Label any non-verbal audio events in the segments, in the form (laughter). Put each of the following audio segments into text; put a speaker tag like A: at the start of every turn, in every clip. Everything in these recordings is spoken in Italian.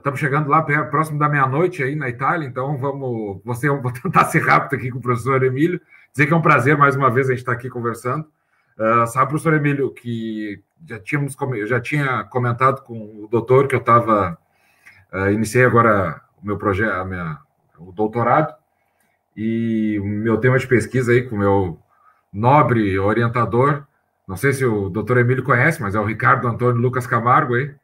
A: estamos chegando lá próximo da meia-noite aí na Itália, então vamos. Você, vou (laughs) tentar ser rápido aqui com o professor Emílio. Dizer que é um prazer mais uma vez a gente estar aqui conversando. Uh, sabe, professor Emílio, que já tínhamos já tinha comentado com o doutor que eu estava uh, iniciei agora o meu projeto, minha, o doutorado e o meu tema de pesquisa aí com o meu nobre orientador, não sei se o doutor Emílio conhece, mas é o Ricardo Antônio Lucas Camargo aí.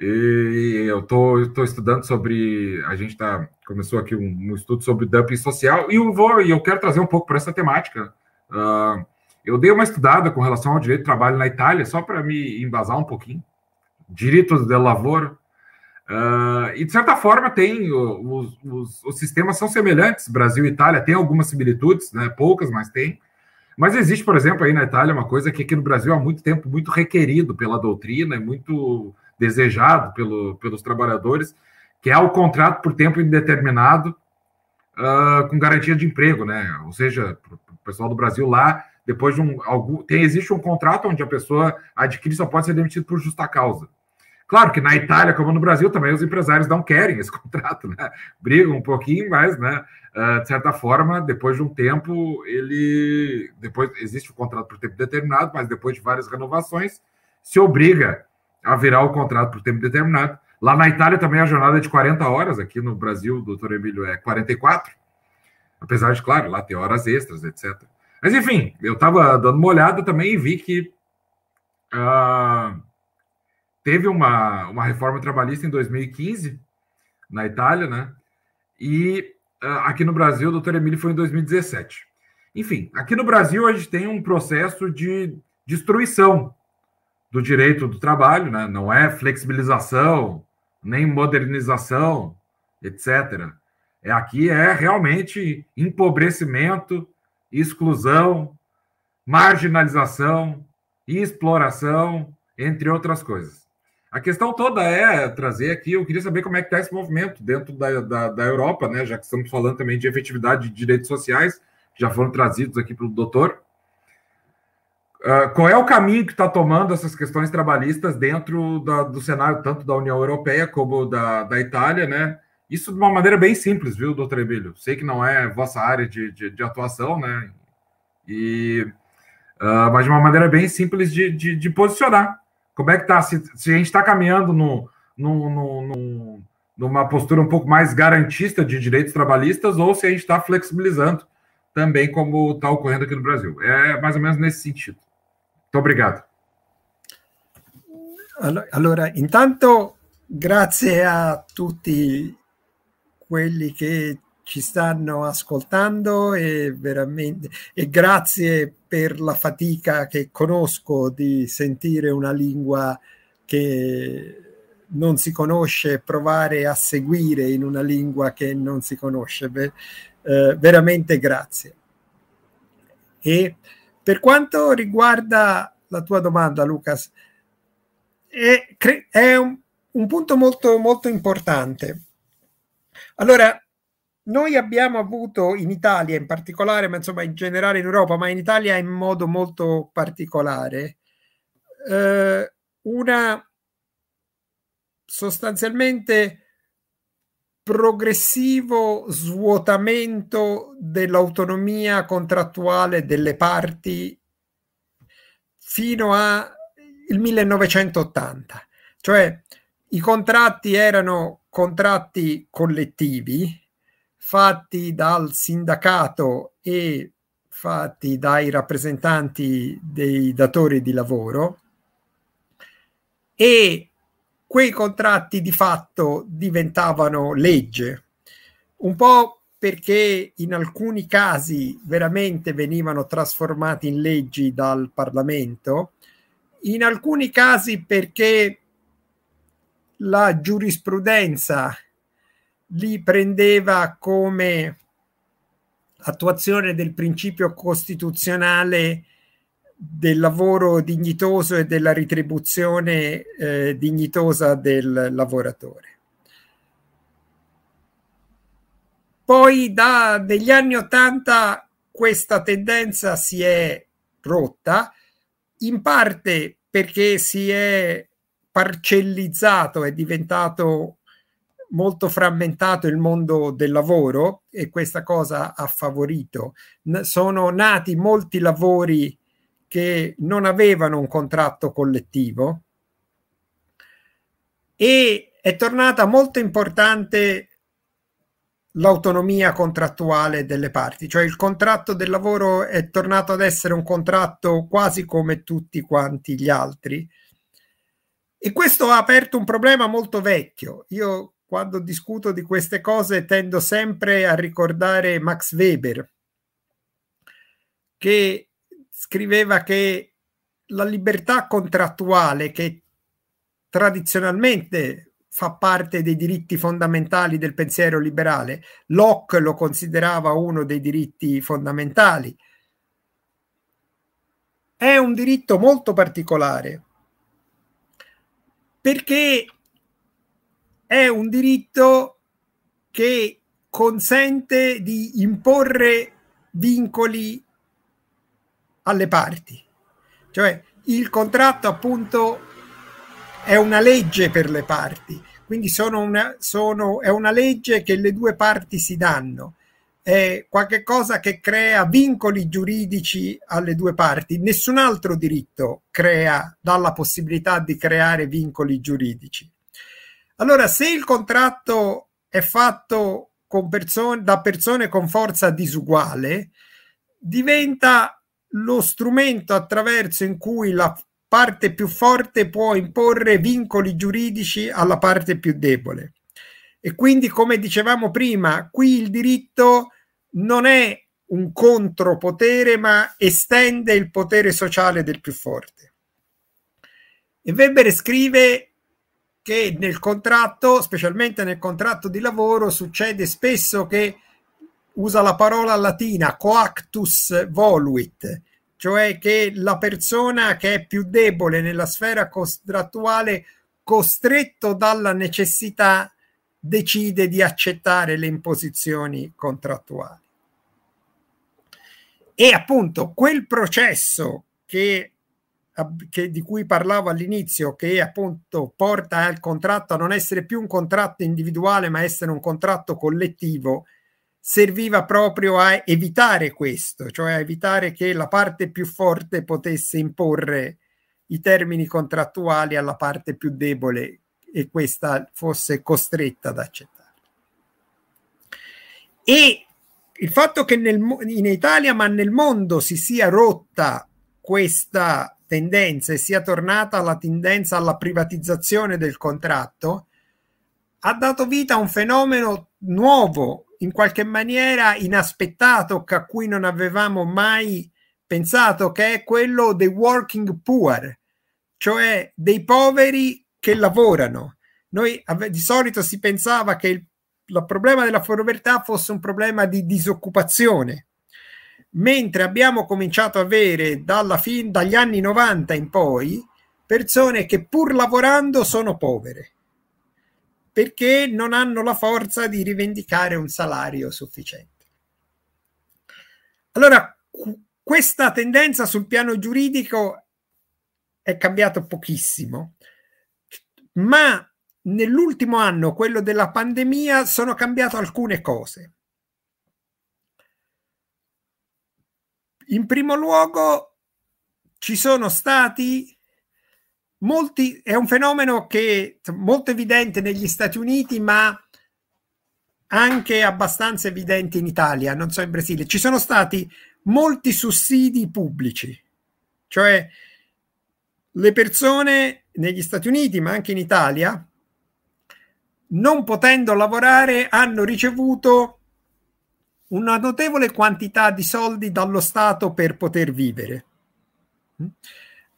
A: E eu tô, tô estudando sobre. A gente tá, começou aqui um, um estudo sobre dumping social, e eu vou eu quero trazer um pouco para essa temática. Uh, eu dei uma estudada com relação ao direito do trabalho na Itália, só para me embasar um pouquinho. Direitos de lavoro. Uh, e, de certa forma, tem os, os, os, sistemas são semelhantes, Brasil e Itália, tem algumas similitudes, né? poucas, mas tem. Mas existe, por exemplo, aí na Itália uma coisa que aqui no Brasil há muito tempo muito requerido pela doutrina, é muito desejado pelo, pelos trabalhadores, que é o contrato por tempo indeterminado uh, com garantia de emprego, né? Ou seja, o pessoal do Brasil lá, depois de um algum, tem existe um contrato onde a pessoa adquire só pode ser demitido por justa causa. Claro que na Itália, como no Brasil, também os empresários não querem esse (laughs) contrato, né? Brigam um pouquinho, mas, né? Uh, de certa forma, depois de um tempo, ele. Depois existe o contrato por tempo determinado, mas depois de várias renovações, se obriga virar o contrato por tempo determinado. Lá na Itália também a jornada é de 40 horas, aqui no Brasil, doutor Emílio, é 44. Apesar de, claro, lá ter horas extras, etc. Mas, enfim, eu estava dando uma olhada também e vi que. Uh, teve uma, uma reforma trabalhista em 2015, na Itália, né? E uh, aqui no Brasil, o doutor Emílio foi em 2017. Enfim, aqui no Brasil a gente tem um processo de destruição do direito do trabalho, né? não é flexibilização, nem modernização, etc. É, aqui é realmente empobrecimento, exclusão, marginalização, exploração, entre outras coisas. A questão toda é trazer aqui, eu queria saber como é que está esse movimento dentro da, da, da, Europa, né? Já que estamos falando também de efetividade de direitos sociais, já foram trazidos aqui pelo doutor. Uh, qual é o caminho que está tomando essas questões trabalhistas dentro da, do cenário tanto da União Europeia como da, da Itália, né? Isso de uma maneira bem simples, viu, doutor Emílio? Sei que não é vossa área de, de, de atuação, né? E, uh, mas de uma maneira bem simples de, de, de posicionar como é que está? Se, se, a gente está caminhando no, no, no, no, numa postura um pouco mais garantista de direitos trabalhistas ou se a gente está flexibilizando também, como está ocorrendo aqui no Brasil. É mais ou menos nesse sentido. Muito obrigado.
B: Allora, intanto grazie a tutti quelli che ci stanno ascoltando e veramente e grazie per la fatica che conosco di sentire una lingua che non si conosce, provare a seguire in una lingua che non si conosce. Eh, veramente grazie. E per quanto riguarda la tua domanda, Lucas, è, è un, un punto molto, molto importante. Allora, noi abbiamo avuto in Italia in particolare, ma insomma in generale in Europa, ma in Italia in modo molto particolare, eh, una sostanzialmente progressivo svuotamento dell'autonomia contrattuale delle parti fino al 1980. Cioè i contratti erano contratti collettivi fatti dal sindacato e fatti dai rappresentanti dei datori di lavoro e quei contratti di fatto diventavano legge, un po' perché in alcuni casi veramente venivano trasformati in leggi dal Parlamento, in alcuni casi perché la giurisprudenza li prendeva come attuazione del principio costituzionale del lavoro dignitoso e della ritribuzione eh, dignitosa del lavoratore. Poi da, degli anni Ottanta questa tendenza si è rotta, in parte perché si è parcellizzato, è diventato molto frammentato il mondo del lavoro e questa cosa ha favorito. sono nati molti lavori che non avevano un contratto collettivo e è tornata molto importante l'autonomia contrattuale delle parti, cioè il contratto del lavoro è tornato ad essere un contratto quasi come tutti quanti gli altri. E questo ha aperto un problema molto vecchio. Io quando discuto di queste cose tendo sempre a ricordare Max Weber, che scriveva che la libertà contrattuale, che tradizionalmente fa parte dei diritti fondamentali del pensiero liberale, Locke lo considerava uno dei diritti fondamentali, è un diritto molto particolare perché è un diritto che consente di imporre vincoli alle parti. Cioè il contratto appunto è una legge per le parti, quindi sono una, sono, è una legge che le due parti si danno, è qualcosa che crea vincoli giuridici alle due parti. Nessun altro diritto crea, dà la possibilità di creare vincoli giuridici. Allora, se il contratto è fatto con person- da persone con forza disuguale, diventa lo strumento attraverso in cui la parte più forte può imporre vincoli giuridici alla parte più debole. E quindi, come dicevamo prima, qui il diritto non è un contropotere, ma estende il potere sociale del più forte. E Weber scrive che nel contratto, specialmente nel contratto di lavoro, succede spesso che usa la parola latina coactus voluit, cioè che la persona che è più debole nella sfera contrattuale, costretto dalla necessità, decide di accettare le imposizioni contrattuali. E appunto quel processo che che, di cui parlavo all'inizio, che appunto porta il contratto a non essere più un contratto individuale, ma essere un contratto collettivo, serviva proprio a evitare questo, cioè a evitare che la parte più forte potesse imporre i termini contrattuali alla parte più debole e questa fosse costretta ad accettare. E il fatto che nel, in Italia, ma nel mondo, si sia rotta questa tendenza e sia tornata la tendenza alla privatizzazione del contratto, ha dato vita a un fenomeno nuovo, in qualche maniera inaspettato, a cui non avevamo mai pensato, che è quello dei working poor, cioè dei poveri che lavorano. Noi di solito si pensava che il, il problema della povertà fosse un problema di disoccupazione mentre abbiamo cominciato a avere dalla fin, dagli anni 90 in poi persone che pur lavorando sono povere perché non hanno la forza di rivendicare un salario sufficiente. Allora, questa tendenza sul piano giuridico è cambiata pochissimo, ma nell'ultimo anno, quello della pandemia, sono cambiate alcune cose. In primo luogo ci sono stati molti, è un fenomeno che è molto evidente negli Stati Uniti, ma anche abbastanza evidente in Italia, non so in Brasile. Ci sono stati molti sussidi pubblici, cioè le persone negli Stati Uniti, ma anche in Italia, non potendo lavorare, hanno ricevuto una notevole quantità di soldi dallo Stato per poter vivere.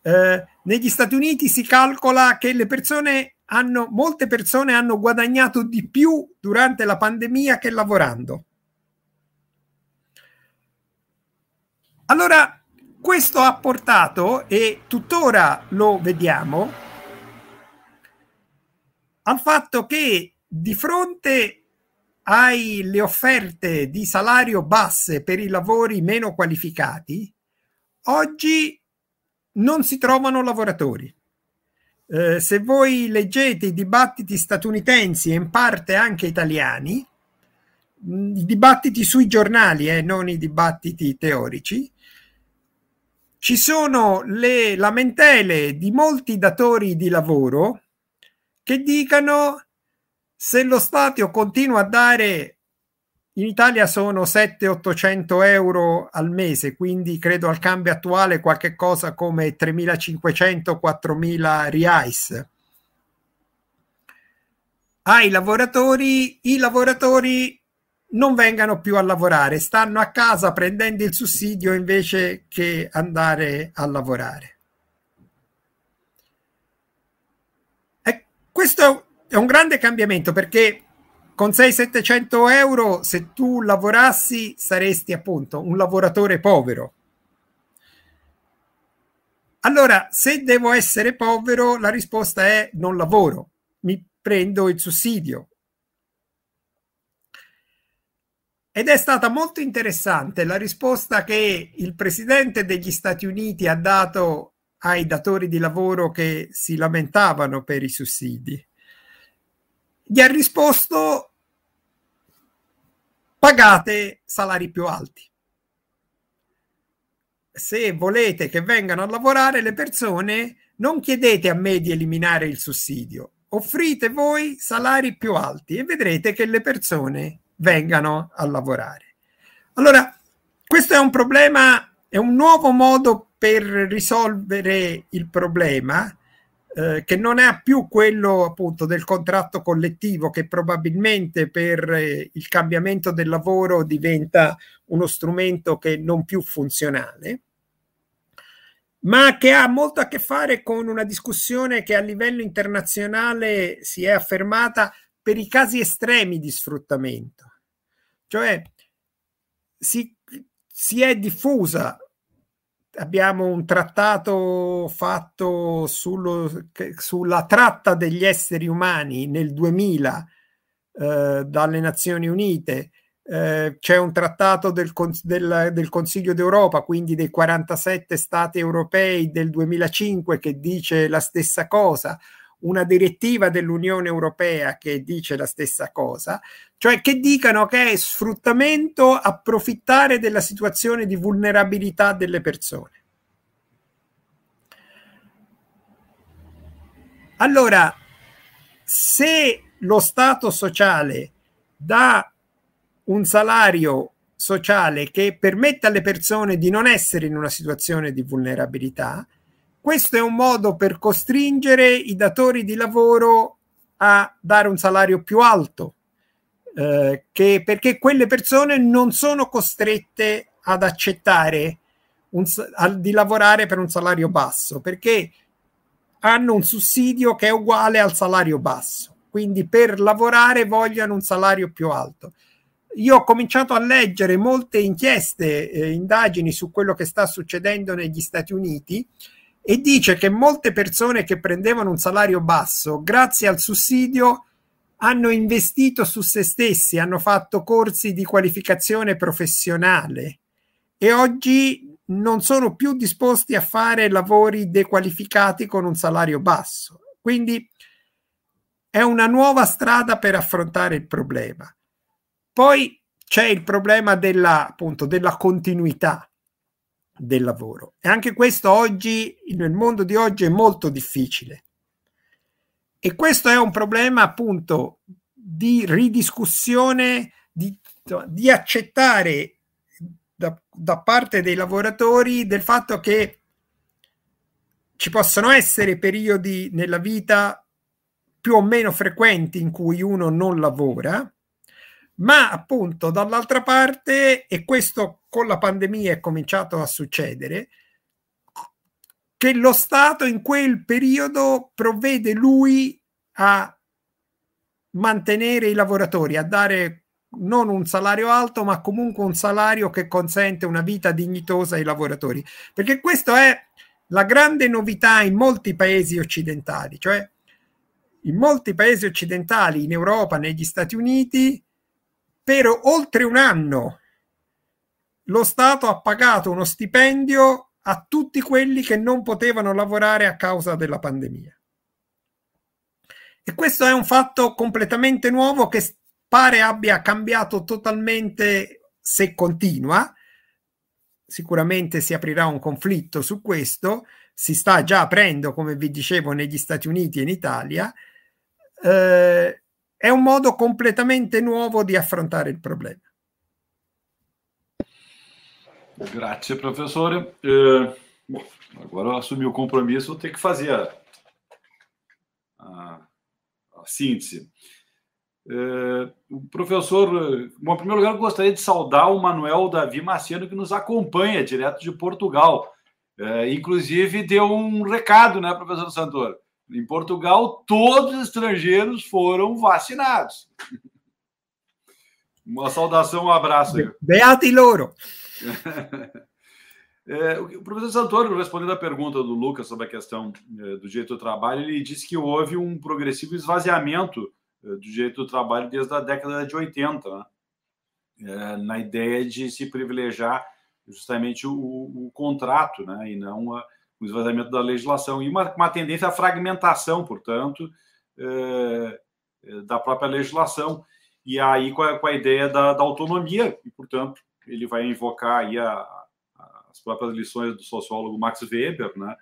B: Eh, negli Stati Uniti si calcola che le persone hanno, molte persone hanno guadagnato di più durante la pandemia che lavorando. Allora, questo ha portato, e tuttora lo vediamo, al fatto che di fronte hai le offerte di salario basse per i lavori meno qualificati, oggi non si trovano lavoratori. Eh, se voi leggete i dibattiti statunitensi e in parte anche italiani, mm, i dibattiti sui giornali e eh, non i dibattiti teorici, ci sono le lamentele di molti datori di lavoro che dicano se lo Stato continua a dare in Italia sono 700-800 euro al mese, quindi credo al cambio attuale qualche cosa come 3.500-4.000 reais. Ai lavoratori, i lavoratori non vengano più a lavorare, stanno a casa prendendo il sussidio invece che andare a lavorare. E questo è un grande cambiamento perché con 600-700 euro, se tu lavorassi, saresti appunto un lavoratore povero. Allora, se devo essere povero, la risposta è non lavoro, mi prendo il sussidio. Ed è stata molto interessante la risposta che il presidente degli Stati Uniti ha dato ai datori di lavoro che si lamentavano per i sussidi gli ha risposto pagate salari più alti. Se volete che vengano a lavorare le persone, non chiedete a me di eliminare il sussidio, offrite voi salari più alti e vedrete che le persone vengano a lavorare. Allora, questo è un problema, è un nuovo modo per risolvere il problema eh, che non è più quello appunto del contratto collettivo che probabilmente per eh, il cambiamento del lavoro diventa uno strumento che non più funzionale ma che ha molto a che fare con una discussione che a livello internazionale si è affermata per i casi estremi di sfruttamento. Cioè si, si è diffusa abbiamo un trattato fatto sullo, sulla tratta degli esseri umani nel 2000 eh, dalle Nazioni Unite. Eh, c'è un trattato del, del, del, Consiglio d'Europa, quindi dei 47 stati europei del 2005 che dice la stessa cosa, una direttiva dell'Unione Europea che dice la stessa cosa, cioè che dicano che è sfruttamento approfittare della situazione di vulnerabilità delle persone. Allora, se lo Stato sociale dà un salario sociale che permette alle persone di non essere in una situazione di vulnerabilità, questo è un modo per costringere i datori di lavoro a dare un salario più alto, eh, che, perché quelle persone non sono costrette ad accettare un, a, di lavorare per un salario basso, perché hanno un sussidio che è uguale al salario basso, quindi per lavorare vogliono un salario più alto. Io ho cominciato a leggere molte inchieste, eh, indagini su quello che sta succedendo negli Stati Uniti e dice che molte persone che prendevano un salario basso, grazie al sussidio, hanno investito su se stessi, hanno fatto corsi di qualificazione professionale e oggi non sono più disposti a fare lavori dequalificati con un salario basso. Quindi è una nuova strada per affrontare il problema. Poi c'è il problema della, appunto, della continuità del lavoro. E anche questo oggi, nel mondo di oggi, è molto difficile. E questo è un problema appunto di ridiscussione, di, di accettare da, da parte dei lavoratori del fatto che ci possono essere periodi nella vita più o meno frequenti in cui uno non lavora, ma appunto dall'altra parte, e questo con la pandemia è cominciato a succedere, che lo Stato in quel periodo provvede lui a mantenere i lavoratori, a dare non un salario alto, ma comunque un salario che consente una vita dignitosa ai lavoratori. Perché questa è la grande novità in molti paesi occidentali, cioè in molti paesi occidentali, in Europa, negli Stati Uniti, per oltre un anno lo Stato ha pagato uno stipendio a tutti quelli che non potevano lavorare a causa della pandemia. E questo è un fatto completamente nuovo che pare abbia cambiato totalmente se continua. Sicuramente si aprirà un conflitto su questo, si sta già aprendo, come vi dicevo, negli Stati Uniti e in Italia. Eh, è un modo completamente nuovo di affrontare il problema.
C: Grazie, professore. Eh, bom, agora eu assumi o compromisso, vou ter que fazer a, a, a síntese. É, o professor, bom, em primeiro lugar, eu gostaria de saudar o Manuel Davi Marciano, que nos acompanha direto de Portugal. É, inclusive, deu um recado, né, professor Santoro? Em Portugal, todos os estrangeiros foram vacinados. Uma saudação, um abraço.
B: Beati loro!
C: É, o professor Santoro, respondendo a pergunta do Lucas sobre a questão é, do direito do trabalho, ele disse que houve um progressivo esvaziamento é, do direito do trabalho desde a década de 80, né? é, na ideia de se privilegiar justamente o, o contrato, né? e não a, o esvaziamento da legislação, e uma, uma tendência à fragmentação, portanto, é, é, da própria legislação, e aí com a, com a ideia da, da autonomia, e, portanto, ele vai invocar aí a, a, as próprias lições do sociólogo Max Weber, né,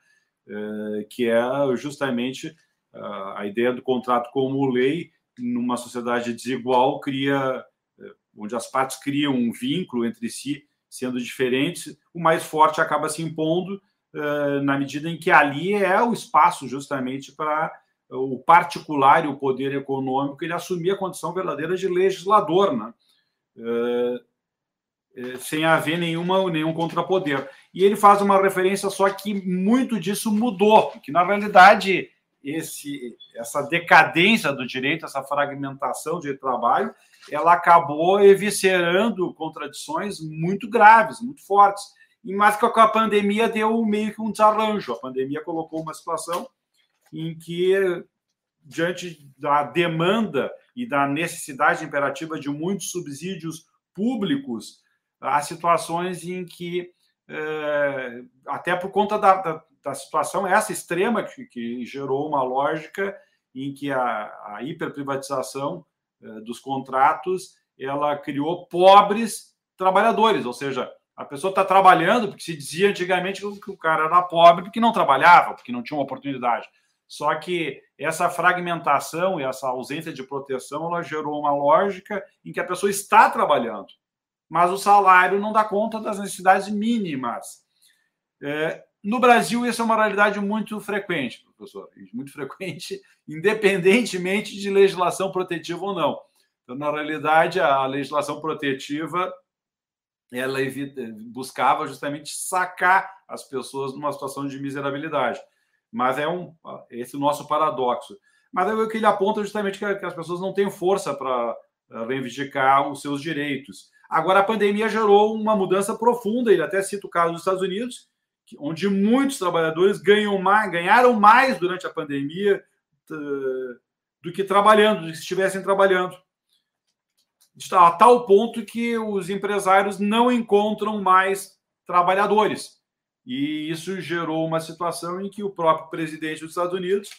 C: é, que é justamente a, a, ideia do contrato como lei numa sociedade desigual cria é, onde as partes criam um vínculo entre si sendo diferentes, o mais forte acaba se impondo é, na medida em que ali é o espaço justamente para o particular e o poder econômico ele assumir a condição verdadeira de legislador, né? É, sem haver nenhuma, nenhum contrapoder. E ele faz uma referência só que muito disso mudou, que na realidade esse, essa decadência do direito, essa fragmentação de trabalho, ela acabou eviscerando contradições muito graves, muito fortes. E mais que a pandemia deu meio que um desarranjo. A pandemia colocou uma situação em que, diante da demanda e da necessidade imperativa de muitos subsídios públicos há situações em que, é, até por conta da, da, da, situação essa extrema que, que, gerou uma lógica em que a, a hiperprivatização é, dos contratos ela criou pobres trabalhadores, ou seja, a pessoa está trabalhando porque se dizia antigamente que o cara era pobre porque não trabalhava, porque não tinha uma oportunidade. Só que essa fragmentação e essa ausência de proteção ela gerou uma lógica em que a pessoa está trabalhando, mas o salário não dá conta das necessidades mínimas. É, no Brasil, isso é uma realidade muito frequente, professor, (laughs) muito frequente, independentemente de legislação protetiva ou não. Então, na realidade, a legislação protetiva ela evita, buscava justamente sacar as pessoas numa situação de miserabilidade. Mas é um esse é o nosso paradoxo. Mas é o que ele aponta justamente que as pessoas não têm força para eh, reivindicar os seus direitos. Agora, a pandemia gerou uma mudança profunda, ele até cita o caso dos Estados Unidos, onde muitos trabalhadores ganham mais, ganharam mais durante a pandemia do que trabalhando, do que estivessem trabalhando. A tal ponto que os empresários não encontram mais trabalhadores. E isso gerou uma situação em que o próprio presidente dos Estados Unidos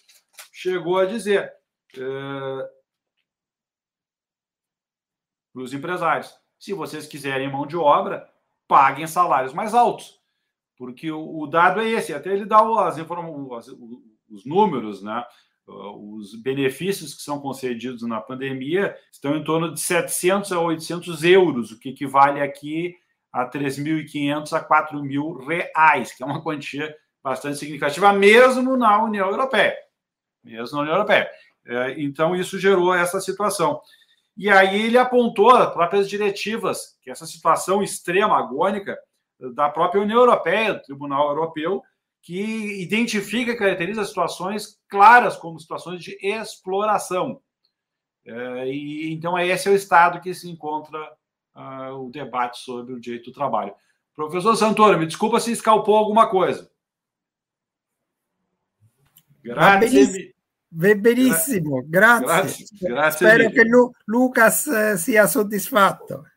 C: chegou a dizer é, para os empresários: se vocês quiserem mão de obra, paguem salários mais altos. Porque o, o dado é esse, até ele dá as informações, os números, né? Os benefícios que são concedidos na pandemia estão em torno de 700 a 800 euros, o que equivale aqui a 3.500 a 4.000 reais, que é uma quantia bastante significativa, mesmo na União Europeia. Mesmo na União Europeia. É, então, isso gerou essa situação. E aí ele apontou as próprias diretivas, que essa situação extrema, agônica, da própria União Europeia, do Tribunal Europeu, que identifica e caracteriza situações claras como situações de exploração. É, e então esse é o estado que se encontra uh, o debate sobre o direito do trabalho. Professor Santoro, me desculpa se escalpou alguma coisa.
B: Grazie. Benissimo, grazie. grazie. grazie Spero che Lu- Lucas eh, sia soddisfatto.